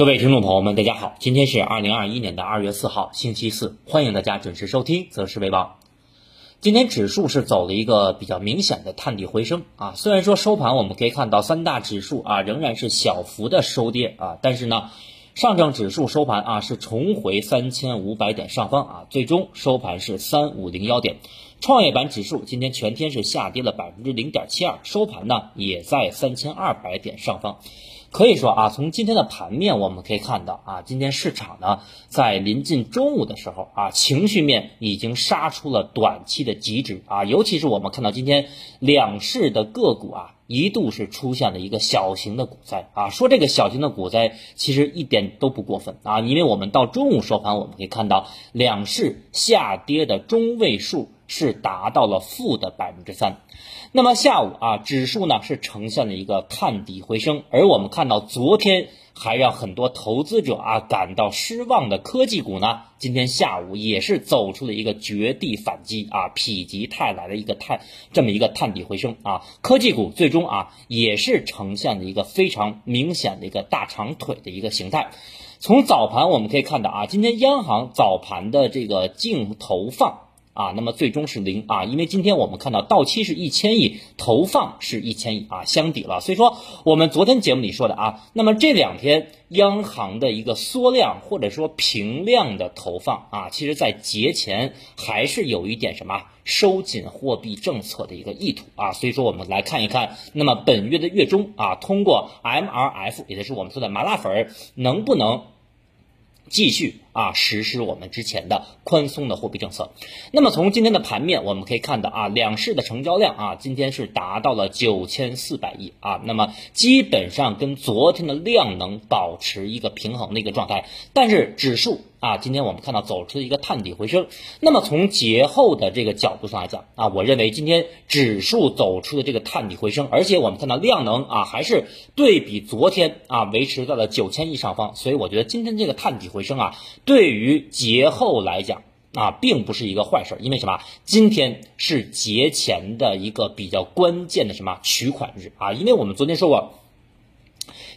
各位听众朋友们，大家好，今天是二零二一年的二月四号，星期四，欢迎大家准时收听《择时为王》。今天指数是走了一个比较明显的探底回升啊，虽然说收盘我们可以看到三大指数啊仍然是小幅的收跌啊，但是呢，上证指数收盘啊是重回三千五百点上方啊，最终收盘是三五零幺点。创业板指数今天全天是下跌了百分之零点七二，收盘呢也在三千二百点上方。可以说啊，从今天的盘面我们可以看到啊，今天市场呢在临近中午的时候啊，情绪面已经杀出了短期的极值啊，尤其是我们看到今天两市的个股啊，一度是出现了一个小型的股灾啊，说这个小型的股灾其实一点都不过分啊，因为我们到中午收盘我们可以看到两市下跌的中位数。是达到了负的百分之三，那么下午啊，指数呢是呈现了一个探底回升，而我们看到昨天还让很多投资者啊感到失望的科技股呢，今天下午也是走出了一个绝地反击啊，否极泰来的一个探这么一个探底回升啊，科技股最终啊也是呈现了一个非常明显的一个大长腿的一个形态。从早盘我们可以看到啊，今天央行早盘的这个净投放。啊，那么最终是零啊，因为今天我们看到到期是一千亿，投放是一千亿啊，相抵了。所以说我们昨天节目里说的啊，那么这两天央行的一个缩量或者说平量的投放啊，其实在节前还是有一点什么收紧货币政策的一个意图啊。所以说我们来看一看，那么本月的月中啊，通过 MRF，也就是我们说的麻辣粉，能不能？继续啊，实施我们之前的宽松的货币政策。那么从今天的盘面，我们可以看到啊，两市的成交量啊，今天是达到了九千四百亿啊。那么基本上跟昨天的量能保持一个平衡的一个状态，但是指数。啊，今天我们看到走出了一个探底回升。那么从节后的这个角度上来讲啊，我认为今天指数走出的这个探底回升，而且我们看到量能啊还是对比昨天啊维持在了九千亿上方，所以我觉得今天这个探底回升啊，对于节后来讲啊，并不是一个坏事。因为什么？今天是节前的一个比较关键的什么取款日啊？因为我们昨天说过。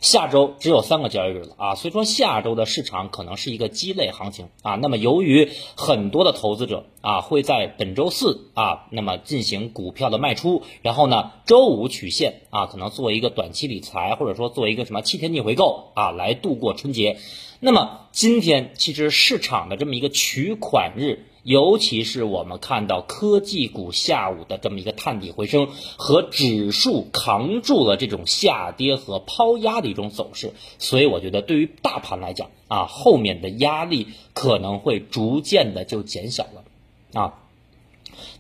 下周只有三个交易日了啊，所以说下周的市场可能是一个鸡肋行情啊。那么由于很多的投资者啊会在本周四啊，那么进行股票的卖出，然后呢周五取现啊，可能做一个短期理财，或者说做一个什么七天逆回购啊，来度过春节。那么今天其实市场的这么一个取款日。尤其是我们看到科技股下午的这么一个探底回升，和指数扛住了这种下跌和抛压的一种走势，所以我觉得对于大盘来讲啊，后面的压力可能会逐渐的就减小了啊。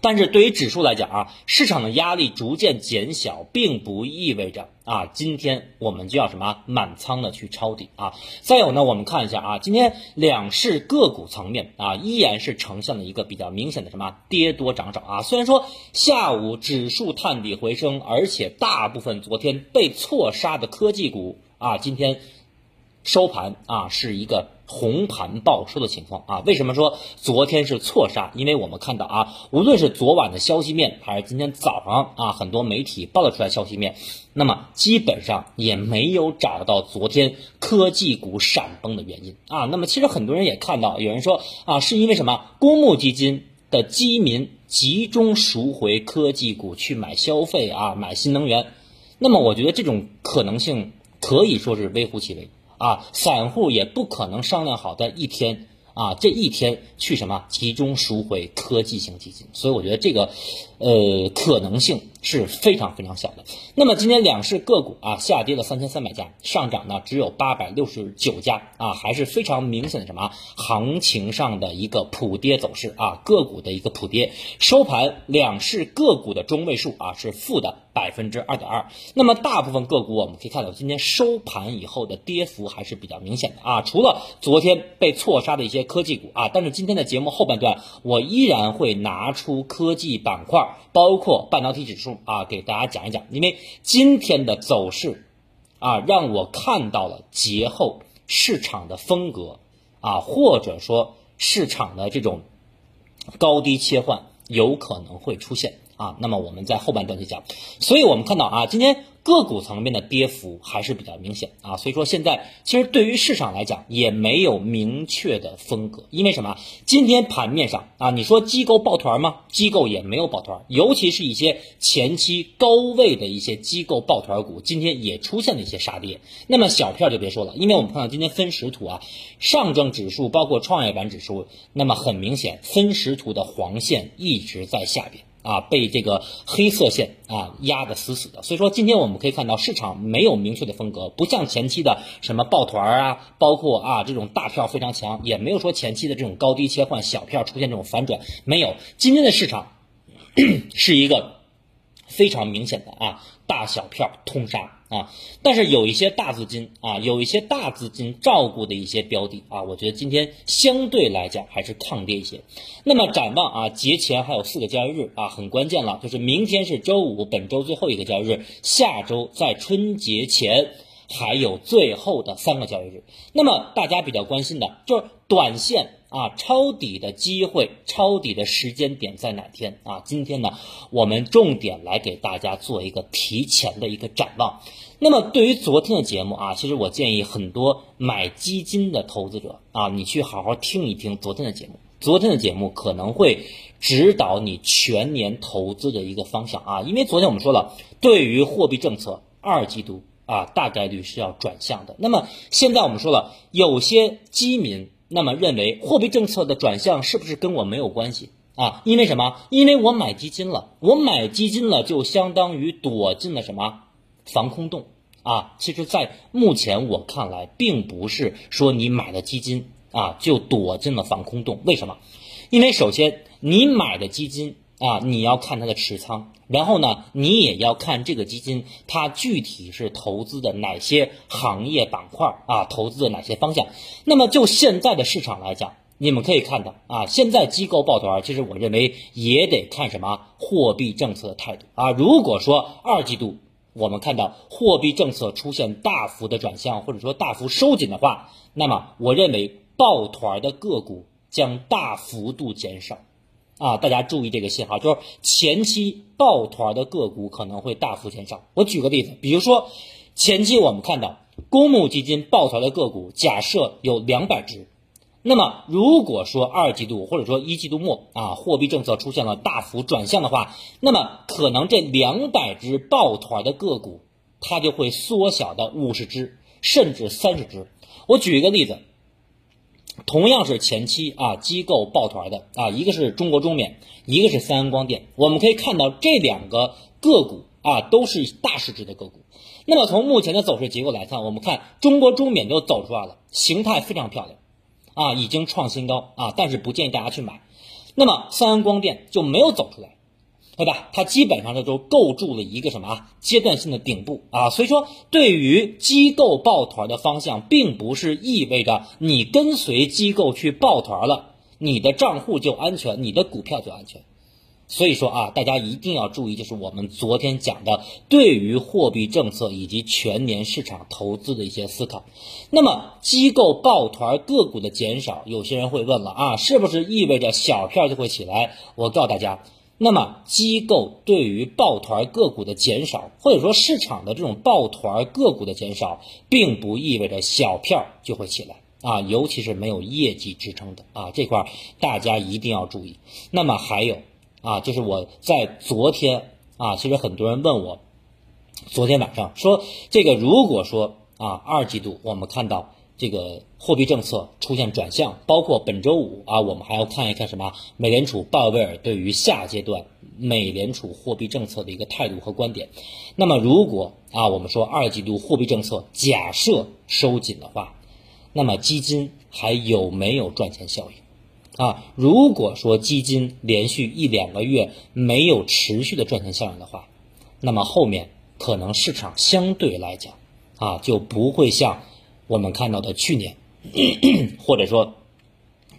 但是对于指数来讲啊，市场的压力逐渐减小，并不意味着啊，今天我们就要什么满仓的去抄底啊。再有呢，我们看一下啊，今天两市个股层面啊，依然是呈现了一个比较明显的什么跌多涨少啊。虽然说下午指数探底回升，而且大部分昨天被错杀的科技股啊，今天。收盘啊，是一个红盘报收的情况啊。为什么说昨天是错杀？因为我们看到啊，无论是昨晚的消息面，还是今天早上啊，很多媒体报道出来消息面，那么基本上也没有找到昨天科技股闪崩的原因啊。那么其实很多人也看到，有人说啊，是因为什么？公募基金的基民集中赎回科技股去买消费啊，买新能源。那么我觉得这种可能性可以说是微乎其微。啊，散户也不可能商量好在一天啊，这一天去什么集中赎回科技型基金，所以我觉得这个，呃，可能性。是非常非常小的。那么今天两市个股啊下跌了三千三百家，上涨呢只有八百六十九家啊，还是非常明显的什么行情上的一个普跌走势啊，个股的一个普跌。收盘两市个股的中位数啊是负的百分之二点二。那么大部分个股我们可以看到，今天收盘以后的跌幅还是比较明显的啊，除了昨天被错杀的一些科技股啊，但是今天的节目后半段我依然会拿出科技板块，包括半导体指数。啊，给大家讲一讲，因为今天的走势啊，让我看到了节后市场的风格啊，或者说市场的这种高低切换有可能会出现啊。那么我们在后半段去讲，所以我们看到啊，今天个股层面的跌幅还是比较明显啊。所以说现在其实对于市场来讲也没有明确的风格，因为什么？今天盘面上啊，你说机构抱团吗？机构也没有抱团，尤其是一些前期高位的一些机构抱团股，今天也出现了一些杀跌。那么小票就别说了，因为我们看到今天分时图啊，上证指数包括创业板指数，那么很明显分时图的黄线一直在下边。啊，被这个黑色线啊压得死死的，所以说今天我们可以看到市场没有明确的风格，不像前期的什么抱团啊，包括啊这种大票非常强，也没有说前期的这种高低切换小票出现这种反转，没有。今天的市场 是一个非常明显的啊大小票通杀。啊，但是有一些大资金啊，有一些大资金照顾的一些标的啊，我觉得今天相对来讲还是抗跌一些。那么展望啊，节前还有四个交易日啊，很关键了，就是明天是周五，本周最后一个交易日，下周在春节前还有最后的三个交易日。那么大家比较关心的就是短线。啊，抄底的机会，抄底的时间点在哪天啊？今天呢，我们重点来给大家做一个提前的一个展望。那么，对于昨天的节目啊，其实我建议很多买基金的投资者啊，你去好好听一听昨天的节目。昨天的节目可能会指导你全年投资的一个方向啊，因为昨天我们说了，对于货币政策，二季度啊大概率是要转向的。那么现在我们说了，有些基民。那么认为货币政策的转向是不是跟我没有关系啊？因为什么？因为我买基金了，我买基金了就相当于躲进了什么防空洞啊？其实，在目前我看来，并不是说你买了基金啊就躲进了防空洞。为什么？因为首先你买的基金。啊，你要看它的持仓，然后呢，你也要看这个基金它具体是投资的哪些行业板块啊，投资的哪些方向。那么就现在的市场来讲，你们可以看到啊，现在机构抱团，其实我认为也得看什么货币政策的态度啊。如果说二季度我们看到货币政策出现大幅的转向，或者说大幅收紧的话，那么我认为抱团的个股将大幅度减少。啊，大家注意这个信号，就是前期抱团的个股可能会大幅减少。我举个例子，比如说前期我们看到公募基金抱团的个股，假设有两百只，那么如果说二季度或者说一季度末啊，货币政策出现了大幅转向的话，那么可能这两百只抱团的个股，它就会缩小到五十只甚至三十只。我举一个例子。同样是前期啊，机构抱团的啊，一个是中国中免，一个是三安光电。我们可以看到这两个个股啊，都是大市值的个股。那么从目前的走势结构来看，我们看中国中免就走出来了，形态非常漂亮啊，已经创新高啊，但是不建议大家去买。那么三安光电就没有走出来。对吧？它基本上这都构筑了一个什么阶段性的顶部啊，所以说对于机构抱团的方向，并不是意味着你跟随机构去抱团了，你的账户就安全，你的股票就安全。所以说啊，大家一定要注意，就是我们昨天讲的对于货币政策以及全年市场投资的一些思考。那么机构抱团个股的减少，有些人会问了啊，是不是意味着小票就会起来？我告诉大家。那么，机构对于抱团个股的减少，或者说市场的这种抱团个股的减少，并不意味着小票就会起来啊，尤其是没有业绩支撑的啊，这块大家一定要注意。那么还有啊，就是我在昨天啊，其实很多人问我，昨天晚上说这个，如果说啊，二季度我们看到。这个货币政策出现转向，包括本周五啊，我们还要看一看什么？美联储鲍威尔对于下阶段美联储货币政策的一个态度和观点。那么，如果啊，我们说二季度货币政策假设收紧的话，那么基金还有没有赚钱效应？啊，如果说基金连续一两个月没有持续的赚钱效应的话，那么后面可能市场相对来讲啊，就不会像。我们看到的去年，或者说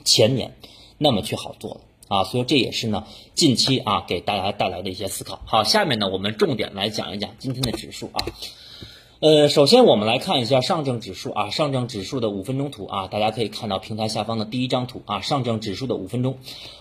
前年，那么去好做了啊，所以这也是呢近期啊给大家带来的一些思考。好，下面呢我们重点来讲一讲今天的指数啊。呃，首先我们来看一下上证指数啊，上证指数的五分钟图啊，大家可以看到平台下方的第一张图啊，上证指数的五分钟，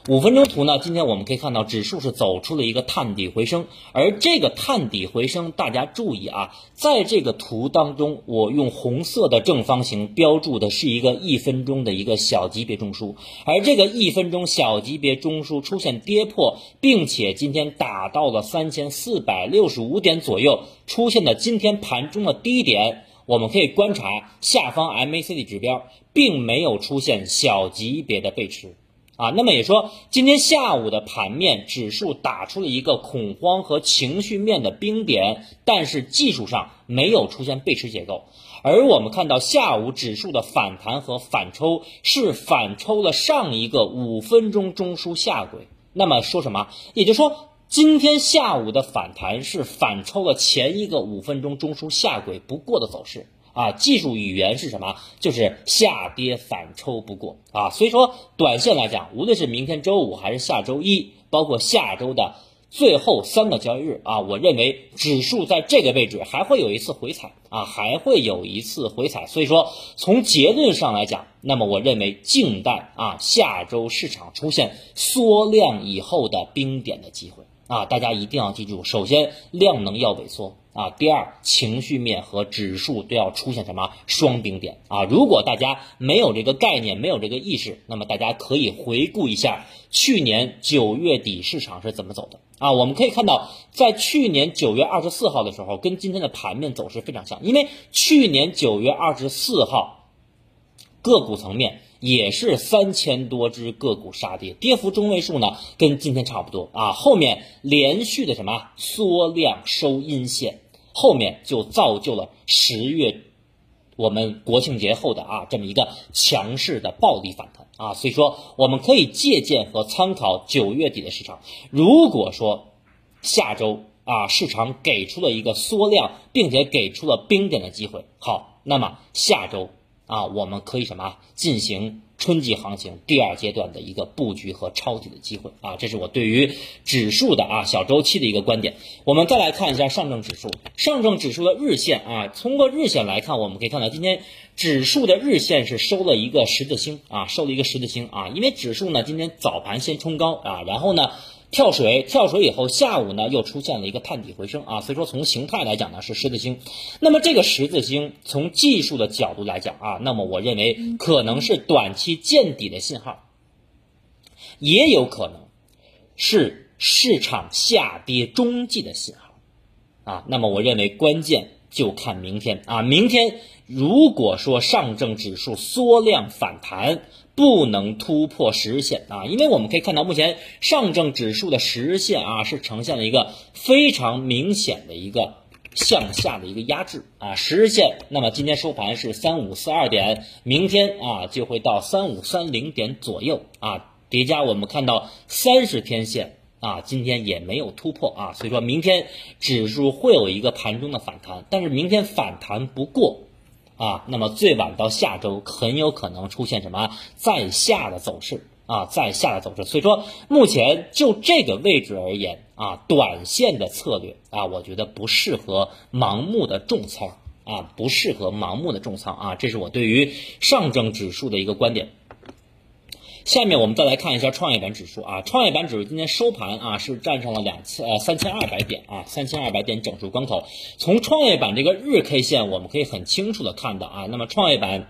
五分钟图呢，今天我们可以看到指数是走出了一个探底回升，而这个探底回升，大家注意啊，在这个图当中，我用红色的正方形标注的是一个一分钟的一个小级别中枢，而这个一分钟小级别中枢出现跌破，并且今天打到了三千四百六十五点左右。出现的今天盘中的低点，我们可以观察下方 MACD 指标并没有出现小级别的背驰啊。那么也说，今天下午的盘面指数打出了一个恐慌和情绪面的冰点，但是技术上没有出现背驰结构。而我们看到下午指数的反弹和反抽是反抽了上一个五分钟中枢下轨。那么说什么？也就是说。今天下午的反弹是反抽了前一个五分钟中枢下轨不过的走势啊，技术语言是什么？就是下跌反抽不过啊。所以说，短线来讲，无论是明天周五还是下周一，包括下周的。最后三个交易日啊，我认为指数在这个位置还会有一次回踩啊，还会有一次回踩。所以说，从结论上来讲，那么我认为静待啊下周市场出现缩量以后的冰点的机会啊，大家一定要记住，首先量能要萎缩。啊，第二，情绪面和指数都要出现什么双顶点啊？如果大家没有这个概念，没有这个意识，那么大家可以回顾一下去年九月底市场是怎么走的啊？我们可以看到，在去年九月二十四号的时候，跟今天的盘面走势非常像，因为去年九月二十四号个股层面也是三千多只个股杀跌，跌幅中位数呢跟今天差不多啊，后面连续的什么缩量收阴线。后面就造就了十月我们国庆节后的啊这么一个强势的暴力反弹啊，所以说我们可以借鉴和参考九月底的市场。如果说下周啊市场给出了一个缩量，并且给出了冰点的机会，好，那么下周啊我们可以什么进行？春季行情第二阶段的一个布局和抄底的机会啊，这是我对于指数的啊小周期的一个观点。我们再来看一下上证指数，上证指数的日线啊，通过日线来看，我们可以看到今天指数的日线是收了一个十字星啊，收了一个十字星啊，因为指数呢今天早盘先冲高啊，然后呢。跳水，跳水以后，下午呢又出现了一个探底回升啊，所以说从形态来讲呢是十字星，那么这个十字星从技术的角度来讲啊，那么我认为可能是短期见底的信号，也有可能是市场下跌中继的信号。啊，那么我认为关键就看明天。啊，明天如果说上证指数缩量反弹。不能突破十日线啊，因为我们可以看到，目前上证指数的十日线啊是呈现了一个非常明显的一个向下的一个压制啊，十日线，那么今天收盘是三五四二点，明天啊就会到三五三零点左右啊，叠加我们看到三十天线啊，今天也没有突破啊，所以说明天指数会有一个盘中的反弹，但是明天反弹不过。啊，那么最晚到下周很有可能出现什么在下的走势啊，在下的走势。所以说，目前就这个位置而言啊，短线的策略啊，我觉得不适合盲目的重仓啊，不适合盲目的重仓啊，这是我对于上证指数的一个观点。下面我们再来看一下创业板指数啊，创业板指数今天收盘啊是站上了两千呃三千二百点啊，三千二百点整数关口。从创业板这个日 K 线，我们可以很清楚的看到啊，那么创业板。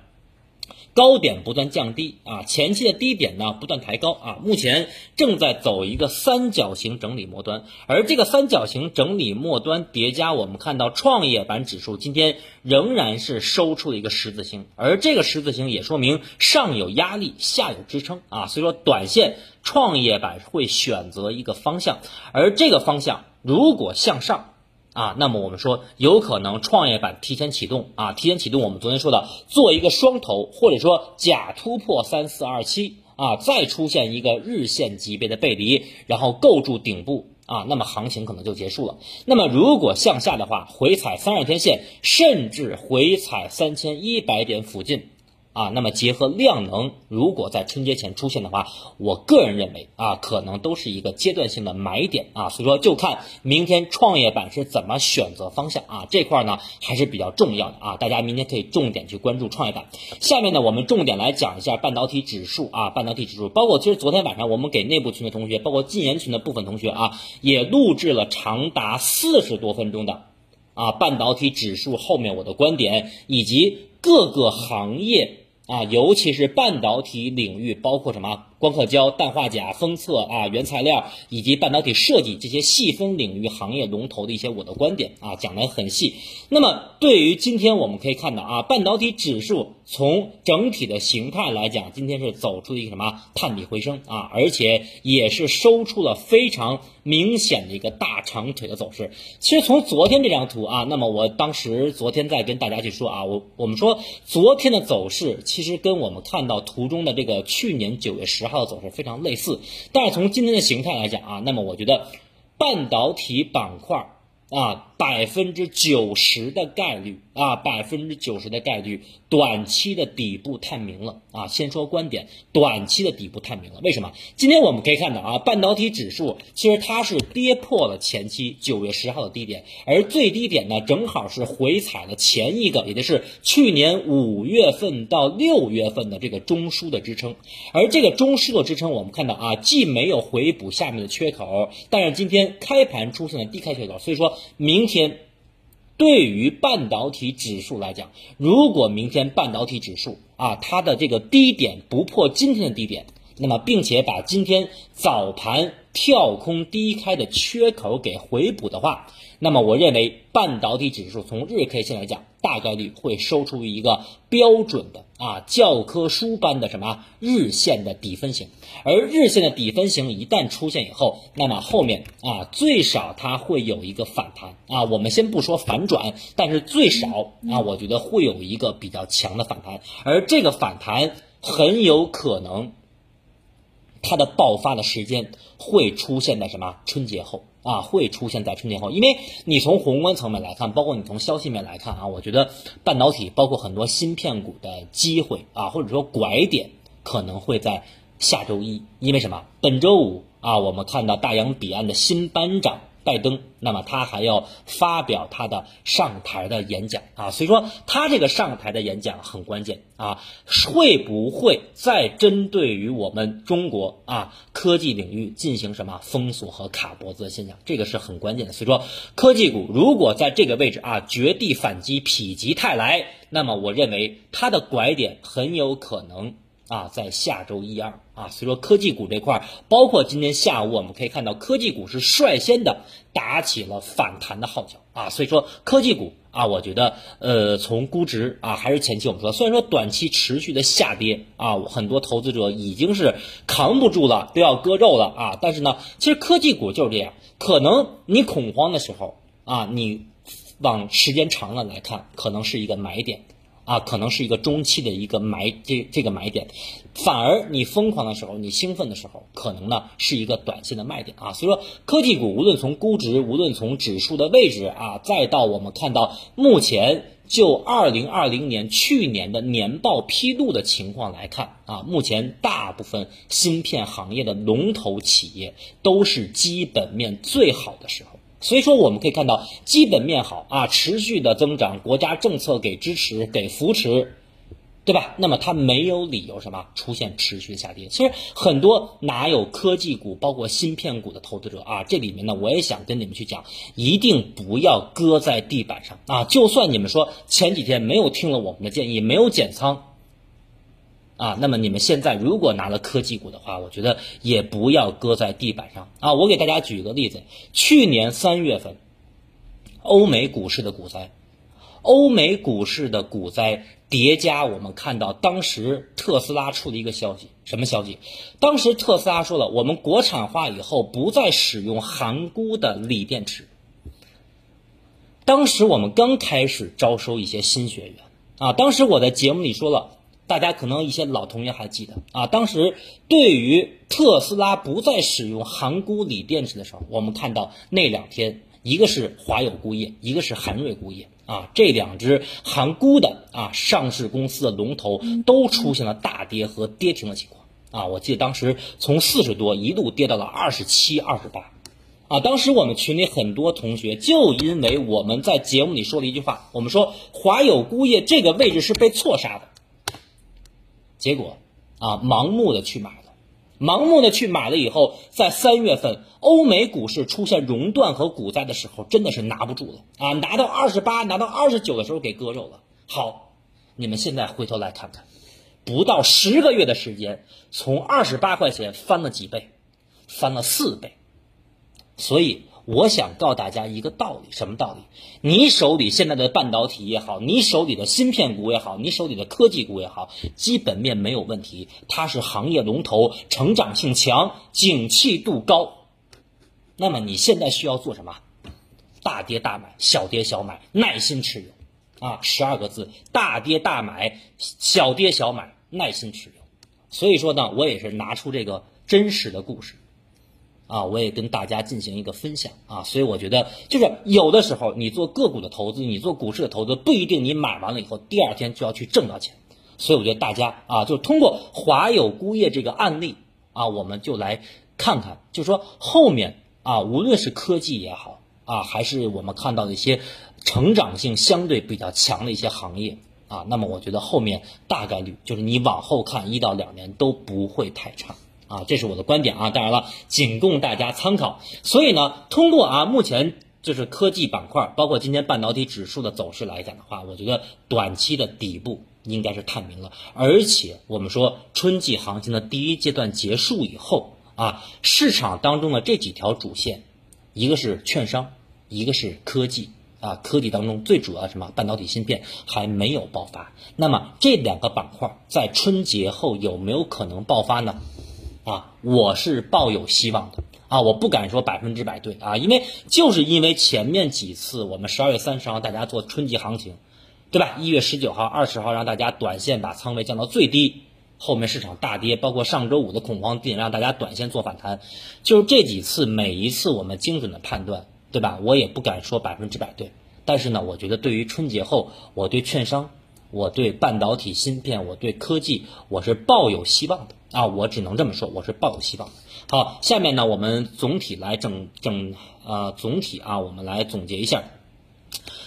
高点不断降低啊，前期的低点呢不断抬高啊，目前正在走一个三角形整理末端，而这个三角形整理末端叠加，我们看到创业板指数今天仍然是收出了一个十字星，而这个十字星也说明上有压力，下有支撑啊，所以说短线创业板会选择一个方向，而这个方向如果向上。啊，那么我们说有可能创业板提前启动啊，提前启动，我们昨天说的做一个双头，或者说假突破三四二七啊，再出现一个日线级别的背离，然后构筑顶部啊，那么行情可能就结束了。那么如果向下的话，回踩三十天线，甚至回踩三千一百点附近，啊，那么结合量能，如果在春节前出现的话，我个人认为啊，可能都是一个阶段性的买点啊，所以说就看明天创业板是怎么选择方向啊，这块呢还是比较重要的啊，大家明天可以重点去关注创业板。下面呢，我们重点来讲一下半导体指数啊，半导体指数，包括其实昨天晚上我们给内部群的同学，包括禁言群的部分同学啊，也录制了长达四十多分钟的啊半导体指数后面我的观点以及各个行业。啊，尤其是半导体领域，包括什么光刻胶、氮化钾、封测啊、原材料以及半导体设计这些细分领域行业龙头的一些我的观点啊，讲得很细。那么对于今天我们可以看到啊，半导体指数从整体的形态来讲，今天是走出了一个什么探底回升啊，而且也是收出了非常明显的一个大长腿的走势。其实从昨天这张图啊，那么我当时昨天在跟大家去说啊，我我们说昨天的走势。其实跟我们看到图中的这个去年九月十号的走势非常类似，但是从今天的形态来讲啊，那么我觉得半导体板块。啊，百分之九十的概率啊，百分之九十的概率，短期的底部探明了啊。先说观点，短期的底部探明了。为什么？今天我们可以看到啊，半导体指数其实它是跌破了前期九月十号的低点，而最低点呢，正好是回踩了前一个，也就是去年五月份到六月份的这个中枢的支撑。而这个中枢的支撑，我们看到啊，既没有回补下面的缺口，但是今天开盘出现了低开缺口，所以说。明天，对于半导体指数来讲，如果明天半导体指数啊，它的这个低点不破今天的低点，那么并且把今天早盘跳空低开的缺口给回补的话。那么我认为半导体指数从日 K 线来讲，大概率会收出一个标准的啊教科书般的什么日线的底分型，而日线的底分型一旦出现以后，那么后面啊最少它会有一个反弹。啊，我们先不说反转，但是最少啊我觉得会有一个比较强的反弹，而这个反弹很有可能它的爆发的时间会出现在什么春节后。啊，会出现在春节后，因为你从宏观层面来看，包括你从消息面来看啊，我觉得半导体包括很多芯片股的机会啊，或者说拐点可能会在下周一，因为什么？本周五啊，我们看到大洋彼岸的新班长。拜登，那么他还要发表他的上台的演讲啊，所以说他这个上台的演讲很关键啊，会不会再针对于我们中国啊科技领域进行什么封锁和卡脖子的现象？这个是很关键的。所以说，科技股如果在这个位置啊绝地反击，否极泰来，那么我认为它的拐点很有可能。啊，在下周一二啊，所以说科技股这块，包括今天下午我们可以看到，科技股是率先的打起了反弹的号角啊，所以说科技股啊，我觉得呃，从估值啊，还是前期我们说，虽然说短期持续的下跌啊，很多投资者已经是扛不住了，都要割肉了啊，但是呢，其实科技股就是这样，可能你恐慌的时候啊，你往时间长了来看，可能是一个买点。啊，可能是一个中期的一个买这这个买点，反而你疯狂的时候，你兴奋的时候，可能呢是一个短线的卖点啊。所以说，科技股无论从估值，无论从指数的位置啊，再到我们看到目前就二零二零年去年的年报披露的情况来看啊，目前大部分芯片行业的龙头企业都是基本面最好的时候。所以说，我们可以看到基本面好啊，持续的增长，国家政策给支持、给扶持，对吧？那么它没有理由什么出现持续的下跌。其实很多哪有科技股，包括芯片股的投资者啊，这里面呢，我也想跟你们去讲，一定不要搁在地板上啊！就算你们说前几天没有听了我们的建议，没有减仓。啊，那么你们现在如果拿了科技股的话，我觉得也不要搁在地板上啊。我给大家举个例子，去年三月份，欧美股市的股灾，欧美股市的股灾叠加，我们看到当时特斯拉出了一个消息，什么消息？当时特斯拉说了，我们国产化以后不再使用含钴的锂电池。当时我们刚开始招收一些新学员啊，当时我在节目里说了。大家可能一些老同学还记得啊，当时对于特斯拉不再使用含钴锂电池的时候，我们看到那两天，一个是华友钴业，一个是韩瑞钴业啊，这两只含钴的啊上市公司的龙头都出现了大跌和跌停的情况啊。我记得当时从四十多一路跌到了二十七、二十八，啊，当时我们群里很多同学就因为我们在节目里说了一句话，我们说华友钴业这个位置是被错杀的，结果啊盲目的去买了，盲目的去买了以后，在三月份。欧美股市出现熔断和股灾的时候，真的是拿不住了啊！拿到二十八、拿到二十九的时候给割肉了。好，你们现在回头来看看，不到十个月的时间，从二十八块钱翻了几倍，翻了四倍。所以我想告诉大家一个道理，什么道理？你手里现在的半导体也好，你手里的芯片股也好，你手里的科技股也好，基本面没有问题，它是行业龙头，成长性强，景气度高。那么你现在需要做什么？大跌大买，小跌小买，耐心持有，啊，十二个字：大跌大买，小跌小买，耐心持有。所以说呢，我也是拿出这个真实的故事，啊，我也跟大家进行一个分享啊。所以我觉得，就是有的时候你做个股的投资，你做股市的投资，不一定你买完了以后第二天就要去挣到钱。所以我觉得大家啊，就通过华友钴业这个案例啊，我们就来看看，就是说后面。啊，无论是科技也好啊，还是我们看到的一些成长性相对比较强的一些行业啊，那么我觉得后面大概率就是你往后看一到两年都不会太差啊，这是我的观点啊。当然了，仅供大家参考。所以呢，通过啊目前就是科技板块，包括今天半导体指数的走势来讲的话，我觉得短期的底部应该是探明了，而且我们说春季行情的第一阶段结束以后。啊，市场当中的这几条主线，一个是券商，一个是科技啊。科技当中最主要什么？半导体芯片还没有爆发。那么这两个板块在春节后有没有可能爆发呢？啊，我是抱有希望的啊。我不敢说百分之百对啊，因为就是因为前面几次我们十二月三十号大家做春季行情，对吧？一月十九号、二十号让大家短线把仓位降到最低。后面市场大跌，包括上周五的恐慌点，让大家短线做反弹，就是这几次每一次我们精准的判断，对吧？我也不敢说百分之百对，但是呢，我觉得对于春节后，我对券商，我对半导体芯片，我对科技，我是抱有希望的啊！我只能这么说，我是抱有希望的。好，下面呢，我们总体来整整呃，总体啊，我们来总结一下。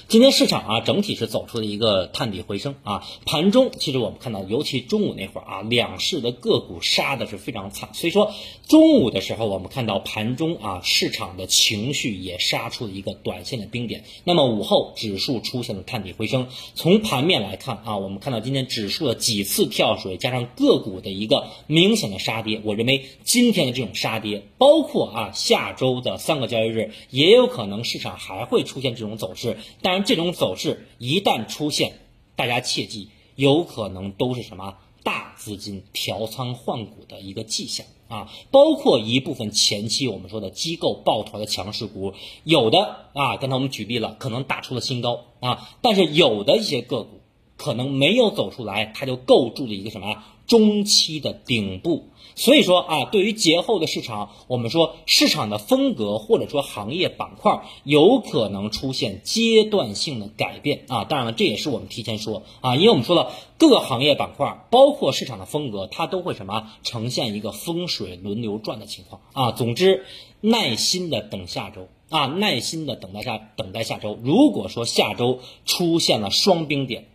今天市场啊，整体是走出了一个探底回升啊。盘中其实我们看到，尤其中午那会儿啊，两市的个股杀的是非常惨。所以说中午的时候，我们看到盘中啊，市场的情绪也杀出了一个短线的冰点。那么午后指数出现了探底回升。从盘面来看啊，我们看到今天指数的几次跳水，加上个股的一个明显的杀跌，我认为今天的这种杀跌，包括啊下周的三个交易日，也有可能市场还会出现这种走势。但这种走势一旦出现，大家切记，有可能都是什么大资金调仓换股的一个迹象啊！包括一部分前期我们说的机构抱团的强势股，有的啊，刚才我们举例了，可能打出了新高啊，但是有的一些个股可能没有走出来，它就构筑了一个什么中期的顶部。所以说啊，对于节后的市场，我们说市场的风格或者说行业板块有可能出现阶段性的改变啊。当然了，这也是我们提前说啊，因为我们说了各个行业板块，包括市场的风格，它都会什么呈现一个风水轮流转的情况啊。总之，耐心的等下周啊，耐心的等待下等待下周。如果说下周出现了双冰点。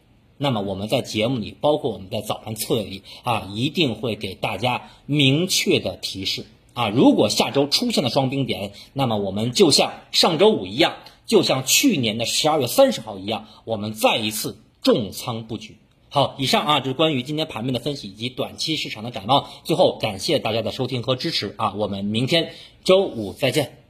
那么我们在节目里，包括我们在早盘策略里啊，一定会给大家明确的提示啊。如果下周出现了双冰点，那么我们就像上周五一样，就像去年的十二月三十号一样，我们再一次重仓布局。好，以上啊就是关于今天盘面的分析以及短期市场的展望。最后感谢大家的收听和支持啊，我们明天周五再见。